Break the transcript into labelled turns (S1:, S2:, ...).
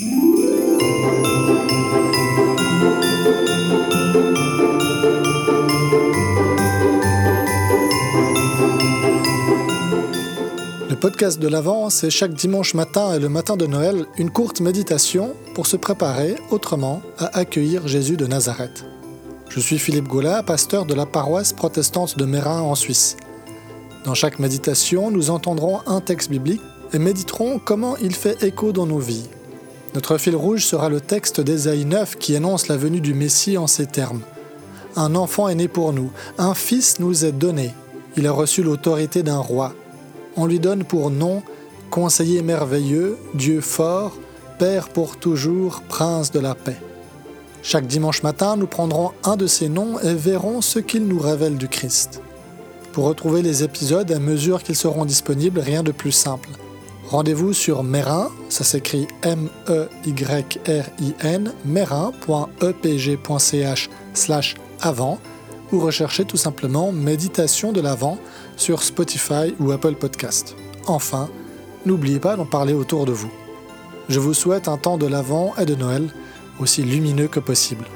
S1: Le podcast de l'Avent, c'est chaque dimanche matin et le matin de Noël une courte méditation pour se préparer autrement à accueillir Jésus de Nazareth. Je suis Philippe Gaulin, pasteur de la paroisse protestante de Mérin en Suisse. Dans chaque méditation, nous entendrons un texte biblique et méditerons comment il fait écho dans nos vies. Notre fil rouge sera le texte d'Ésaïe 9 qui annonce la venue du Messie en ces termes. Un enfant est né pour nous, un fils nous est donné, il a reçu l'autorité d'un roi on lui donne pour nom Conseiller merveilleux, Dieu fort, Père pour toujours, Prince de la paix. Chaque dimanche matin, nous prendrons un de ces noms et verrons ce qu'il nous révèle du Christ. Pour retrouver les épisodes à mesure qu'ils seront disponibles, rien de plus simple. Rendez-vous sur Merin, ça s'écrit M-E-Y-R-I-N, merin.epg.ch slash avant, ou recherchez tout simplement Méditation de l'Avent sur Spotify ou Apple Podcast. Enfin, n'oubliez pas d'en parler autour de vous. Je vous souhaite un temps de l'Avent et de Noël aussi lumineux que possible.